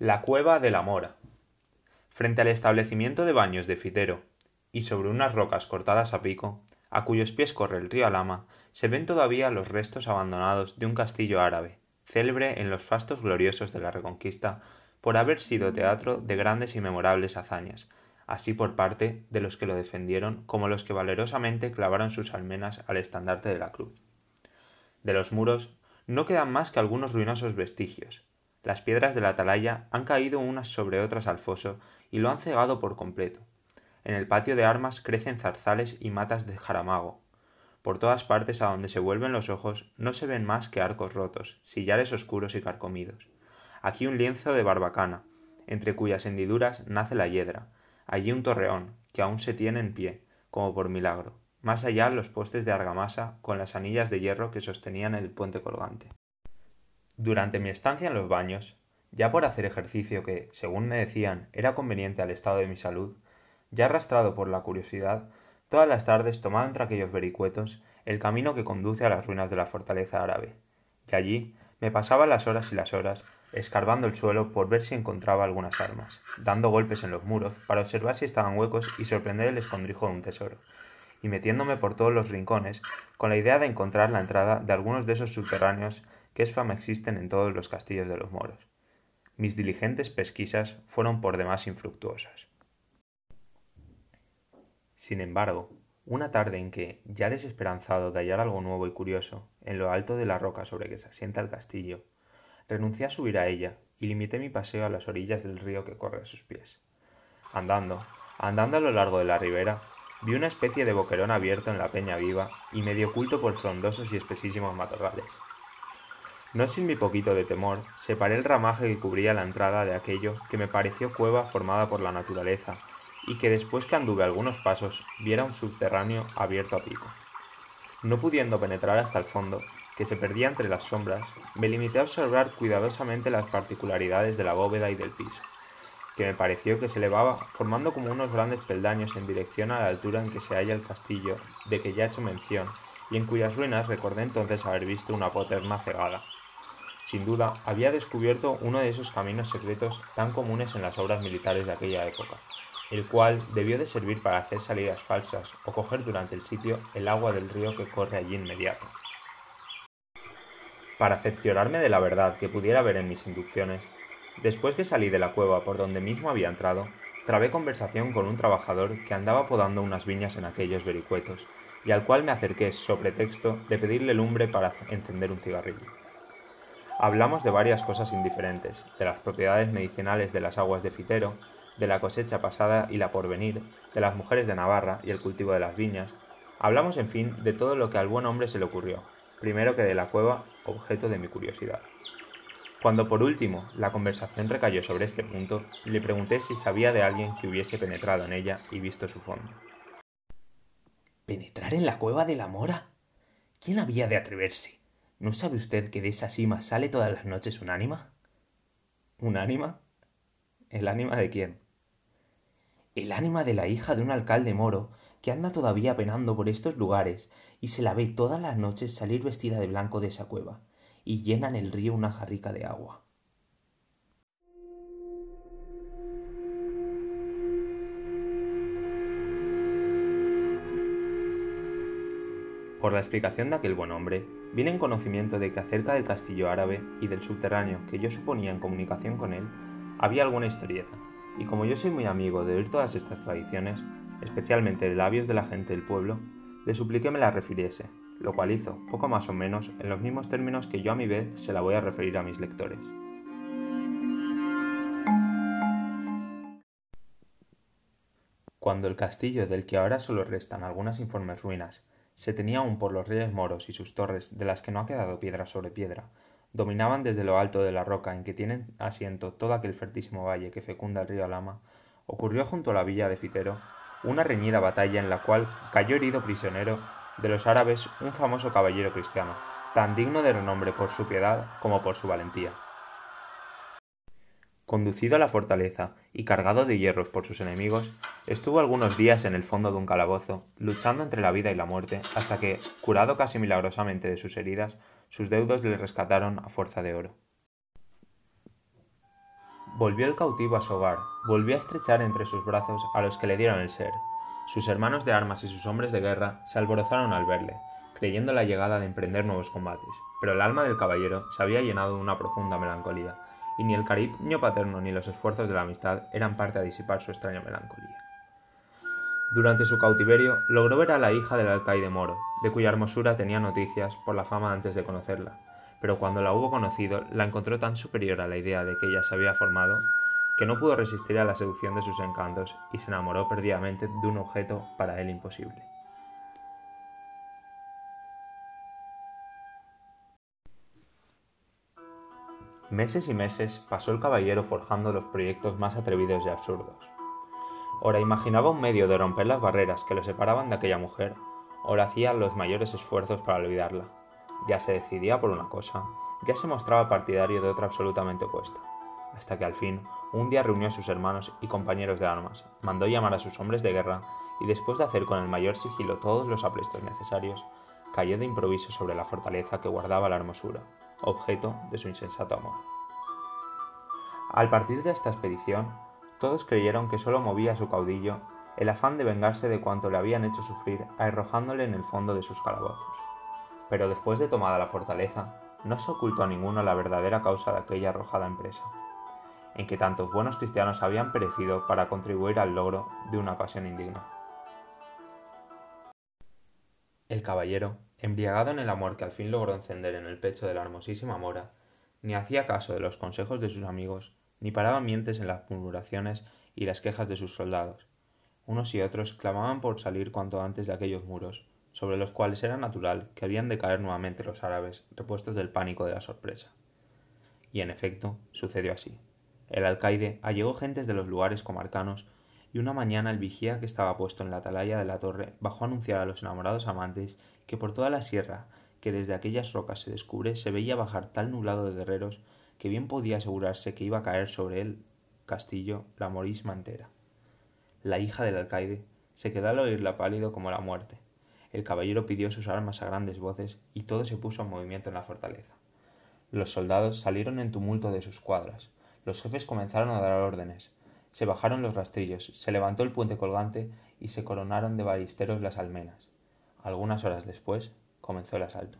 La cueva de la Mora. Frente al establecimiento de baños de Fitero, y sobre unas rocas cortadas a pico, a cuyos pies corre el río Alama, se ven todavía los restos abandonados de un castillo árabe, célebre en los fastos gloriosos de la Reconquista por haber sido teatro de grandes y memorables hazañas, así por parte de los que lo defendieron como los que valerosamente clavaron sus almenas al estandarte de la cruz. De los muros no quedan más que algunos ruinosos vestigios. Las piedras de la atalaya han caído unas sobre otras al foso y lo han cegado por completo. En el patio de armas crecen zarzales y matas de jaramago. Por todas partes a donde se vuelven los ojos no se ven más que arcos rotos, sillares oscuros y carcomidos. Aquí un lienzo de barbacana, entre cuyas hendiduras nace la hiedra, allí un torreón, que aún se tiene en pie, como por milagro, más allá los postes de argamasa con las anillas de hierro que sostenían el puente colgante. Durante mi estancia en los baños, ya por hacer ejercicio que, según me decían, era conveniente al estado de mi salud, ya arrastrado por la curiosidad, todas las tardes tomaba entre aquellos vericuetos el camino que conduce a las ruinas de la fortaleza árabe, y allí me pasaba las horas y las horas escarbando el suelo por ver si encontraba algunas armas, dando golpes en los muros para observar si estaban huecos y sorprender el escondrijo de un tesoro, y metiéndome por todos los rincones con la idea de encontrar la entrada de algunos de esos subterráneos que es fama existen en todos los castillos de los moros. Mis diligentes pesquisas fueron por demás infructuosas. Sin embargo, una tarde en que, ya desesperanzado de hallar algo nuevo y curioso, en lo alto de la roca sobre que se asienta el castillo, renuncié a subir a ella y limité mi paseo a las orillas del río que corre a sus pies. Andando, andando a lo largo de la ribera, vi una especie de boquerón abierto en la peña viva y medio oculto por frondosos y espesísimos matorrales. No sin mi poquito de temor, separé el ramaje que cubría la entrada de aquello que me pareció cueva formada por la naturaleza y que después que anduve algunos pasos viera un subterráneo abierto a pico. No pudiendo penetrar hasta el fondo, que se perdía entre las sombras, me limité a observar cuidadosamente las particularidades de la bóveda y del piso, que me pareció que se elevaba formando como unos grandes peldaños en dirección a la altura en que se halla el castillo de que ya he hecho mención, y en cuyas ruinas recordé entonces haber visto una poterna cegada. Sin duda, había descubierto uno de esos caminos secretos tan comunes en las obras militares de aquella época, el cual debió de servir para hacer salidas falsas o coger durante el sitio el agua del río que corre allí inmediato. Para cerciorarme de la verdad que pudiera ver en mis inducciones, después que salí de la cueva por donde mismo había entrado, trabé conversación con un trabajador que andaba podando unas viñas en aquellos vericuetos, y al cual me acerqué sobre texto de pedirle lumbre para encender un cigarrillo. Hablamos de varias cosas indiferentes, de las propiedades medicinales de las aguas de Fitero, de la cosecha pasada y la porvenir, de las mujeres de Navarra y el cultivo de las viñas. Hablamos, en fin, de todo lo que al buen hombre se le ocurrió, primero que de la cueva, objeto de mi curiosidad. Cuando por último la conversación recayó sobre este punto, le pregunté si sabía de alguien que hubiese penetrado en ella y visto su fondo. ¿Penetrar en la cueva de la mora? ¿Quién había de atreverse? ¿No sabe usted que de esa cima sale todas las noches un ánima? ¿Un ánima? ¿El ánima de quién? El ánima de la hija de un alcalde moro que anda todavía penando por estos lugares y se la ve todas las noches salir vestida de blanco de esa cueva y llena en el río una jarrica de agua. Por la explicación de aquel buen hombre, vine en conocimiento de que acerca del castillo árabe y del subterráneo que yo suponía en comunicación con él, había alguna historieta, y como yo soy muy amigo de oír todas estas tradiciones, especialmente de labios de la gente del pueblo, le supliqué me la refiriese, lo cual hizo, poco más o menos, en los mismos términos que yo a mi vez se la voy a referir a mis lectores. Cuando el castillo del que ahora solo restan algunas informes ruinas se tenía aún por los reyes moros y sus torres de las que no ha quedado piedra sobre piedra, dominaban desde lo alto de la roca en que tienen asiento todo aquel fertísimo valle que fecunda el río Alama, ocurrió junto a la villa de Fitero una reñida batalla en la cual cayó herido prisionero de los árabes un famoso caballero cristiano, tan digno de renombre por su piedad como por su valentía. Conducido a la fortaleza y cargado de hierros por sus enemigos, estuvo algunos días en el fondo de un calabozo, luchando entre la vida y la muerte, hasta que, curado casi milagrosamente de sus heridas, sus deudos le rescataron a fuerza de oro. Volvió el cautivo a su hogar, volvió a estrechar entre sus brazos a los que le dieron el ser. Sus hermanos de armas y sus hombres de guerra se alborozaron al verle, creyendo la llegada de emprender nuevos combates, pero el alma del caballero se había llenado de una profunda melancolía, y ni el cariño paterno ni los esfuerzos de la amistad eran parte a disipar su extraña melancolía. Durante su cautiverio logró ver a la hija del alcaide moro, de cuya hermosura tenía noticias por la fama antes de conocerla, pero cuando la hubo conocido la encontró tan superior a la idea de que ella se había formado que no pudo resistir a la seducción de sus encantos y se enamoró perdidamente de un objeto para él imposible. Meses y meses pasó el caballero forjando los proyectos más atrevidos y absurdos. Ora imaginaba un medio de romper las barreras que lo separaban de aquella mujer, ora hacía los mayores esfuerzos para olvidarla. Ya se decidía por una cosa, ya se mostraba partidario de otra absolutamente opuesta, hasta que al fin un día reunió a sus hermanos y compañeros de armas, mandó llamar a sus hombres de guerra y después de hacer con el mayor sigilo todos los aprestos necesarios, cayó de improviso sobre la fortaleza que guardaba la hermosura, objeto de su insensato amor. Al partir de esta expedición, todos creyeron que sólo movía a su caudillo el afán de vengarse de cuanto le habían hecho sufrir arrojándole en el fondo de sus calabozos. Pero después de tomada la fortaleza, no se ocultó a ninguno la verdadera causa de aquella arrojada empresa, en que tantos buenos cristianos habían perecido para contribuir al logro de una pasión indigna. El caballero, embriagado en el amor que al fin logró encender en el pecho de la hermosísima mora, ni hacía caso de los consejos de sus amigos, ni paraba mientes en las murmuraciones y las quejas de sus soldados. Unos y otros clamaban por salir cuanto antes de aquellos muros, sobre los cuales era natural que habían de caer nuevamente los árabes, repuestos del pánico de la sorpresa. Y en efecto, sucedió así. El alcaide allegó gentes de los lugares comarcanos y una mañana el vigía que estaba puesto en la atalaya de la torre bajó a anunciar a los enamorados amantes que por toda la sierra que desde aquellas rocas se descubre se veía bajar tal nublado de guerreros que bien podía asegurarse que iba a caer sobre el castillo la morisma entera. La hija del alcaide se quedó al oírla pálido como la muerte. El caballero pidió sus armas a grandes voces y todo se puso en movimiento en la fortaleza. Los soldados salieron en tumulto de sus cuadras. Los jefes comenzaron a dar órdenes. Se bajaron los rastrillos, se levantó el puente colgante y se coronaron de balisteros las almenas. Algunas horas después comenzó el asalto.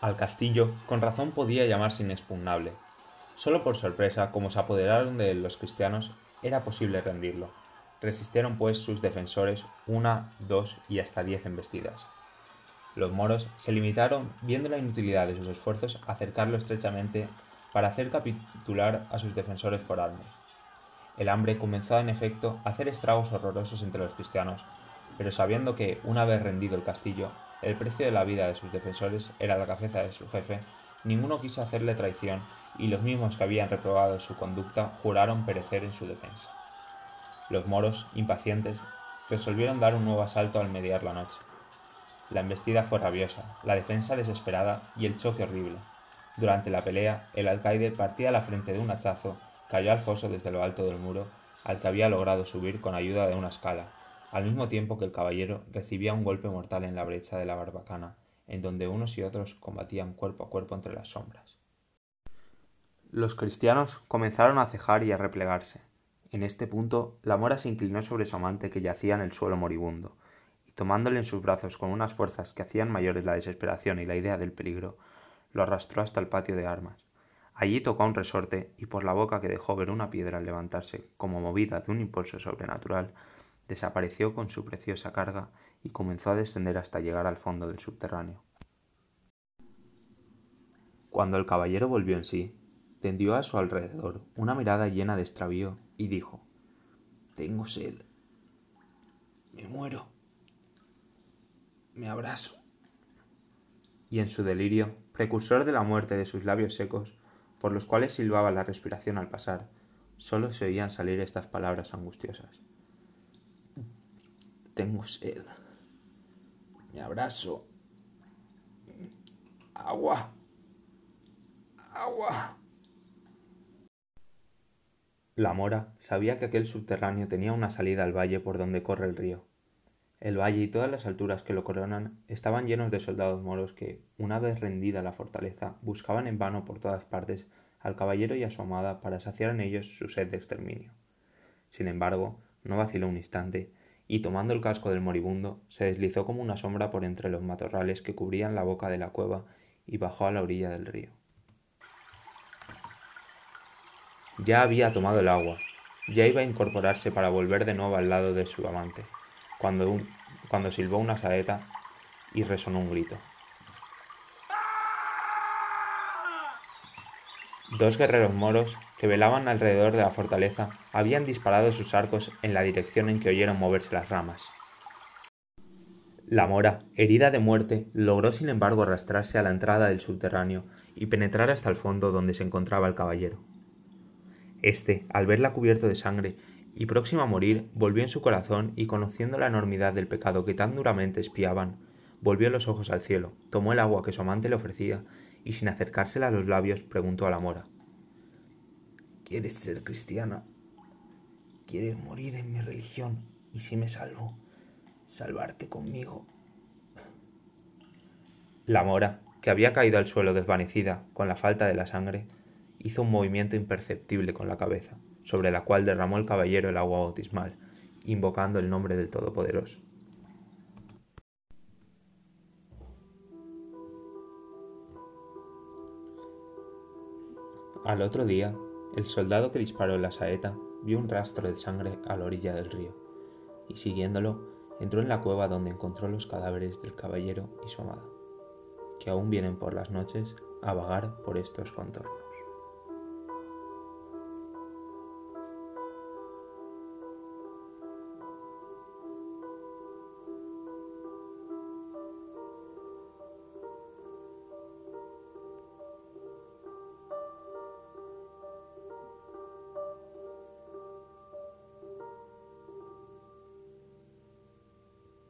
Al castillo, con razón podía llamarse inexpugnable. Solo por sorpresa, como se apoderaron de los cristianos, era posible rendirlo. Resistieron pues sus defensores una, dos y hasta diez embestidas. Los moros se limitaron, viendo la inutilidad de sus esfuerzos, a acercarlo estrechamente para hacer capitular a sus defensores por armas. El hambre comenzó en efecto a hacer estragos horrorosos entre los cristianos, pero sabiendo que, una vez rendido el castillo, el precio de la vida de sus defensores era la cabeza de su jefe, ninguno quiso hacerle traición y los mismos que habían reprobado su conducta juraron perecer en su defensa. Los moros, impacientes, resolvieron dar un nuevo asalto al mediar la noche. La embestida fue rabiosa, la defensa desesperada y el choque horrible. Durante la pelea, el alcaide partía la frente de un hachazo, cayó al foso desde lo alto del muro, al que había logrado subir con ayuda de una escala, al mismo tiempo que el caballero recibía un golpe mortal en la brecha de la barbacana, en donde unos y otros combatían cuerpo a cuerpo entre las sombras. Los cristianos comenzaron a cejar y a replegarse. En este punto, la mora se inclinó sobre su amante que yacía en el suelo moribundo, tomándole en sus brazos con unas fuerzas que hacían mayores la desesperación y la idea del peligro, lo arrastró hasta el patio de armas. Allí tocó un resorte y por la boca que dejó ver una piedra al levantarse, como movida de un impulso sobrenatural, desapareció con su preciosa carga y comenzó a descender hasta llegar al fondo del subterráneo. Cuando el caballero volvió en sí, tendió a su alrededor una mirada llena de extravío y dijo Tengo sed. Me muero. Me abrazo. Y en su delirio, precursor de la muerte de sus labios secos, por los cuales silbaba la respiración al pasar, sólo se oían salir estas palabras angustiosas. Tengo sed. Me abrazo. Agua. Agua. La mora sabía que aquel subterráneo tenía una salida al valle por donde corre el río. El valle y todas las alturas que lo coronan estaban llenos de soldados moros que, una vez rendida la fortaleza, buscaban en vano por todas partes al caballero y a su amada para saciar en ellos su sed de exterminio. Sin embargo, no vaciló un instante, y tomando el casco del moribundo, se deslizó como una sombra por entre los matorrales que cubrían la boca de la cueva y bajó a la orilla del río. Ya había tomado el agua, ya iba a incorporarse para volver de nuevo al lado de su amante, cuando, cuando silbó una saeta y resonó un grito. Dos guerreros moros que velaban alrededor de la fortaleza habían disparado sus arcos en la dirección en que oyeron moverse las ramas. La mora, herida de muerte, logró sin embargo arrastrarse a la entrada del subterráneo y penetrar hasta el fondo donde se encontraba el caballero. Este, al verla cubierto de sangre y próximo a morir, volvió en su corazón y conociendo la enormidad del pecado que tan duramente espiaban, volvió los ojos al cielo, tomó el agua que su amante le ofrecía y sin acercársela a los labios preguntó a la mora ¿Quieres ser cristiana? ¿Quieres morir en mi religión? Y si me salvo, salvarte conmigo. La mora, que había caído al suelo desvanecida con la falta de la sangre, hizo un movimiento imperceptible con la cabeza, sobre la cual derramó el caballero el agua bautismal, invocando el nombre del Todopoderoso. Al otro día, el soldado que disparó la saeta vio un rastro de sangre a la orilla del río, y siguiéndolo, entró en la cueva donde encontró los cadáveres del caballero y su amada, que aún vienen por las noches a vagar por estos contornos.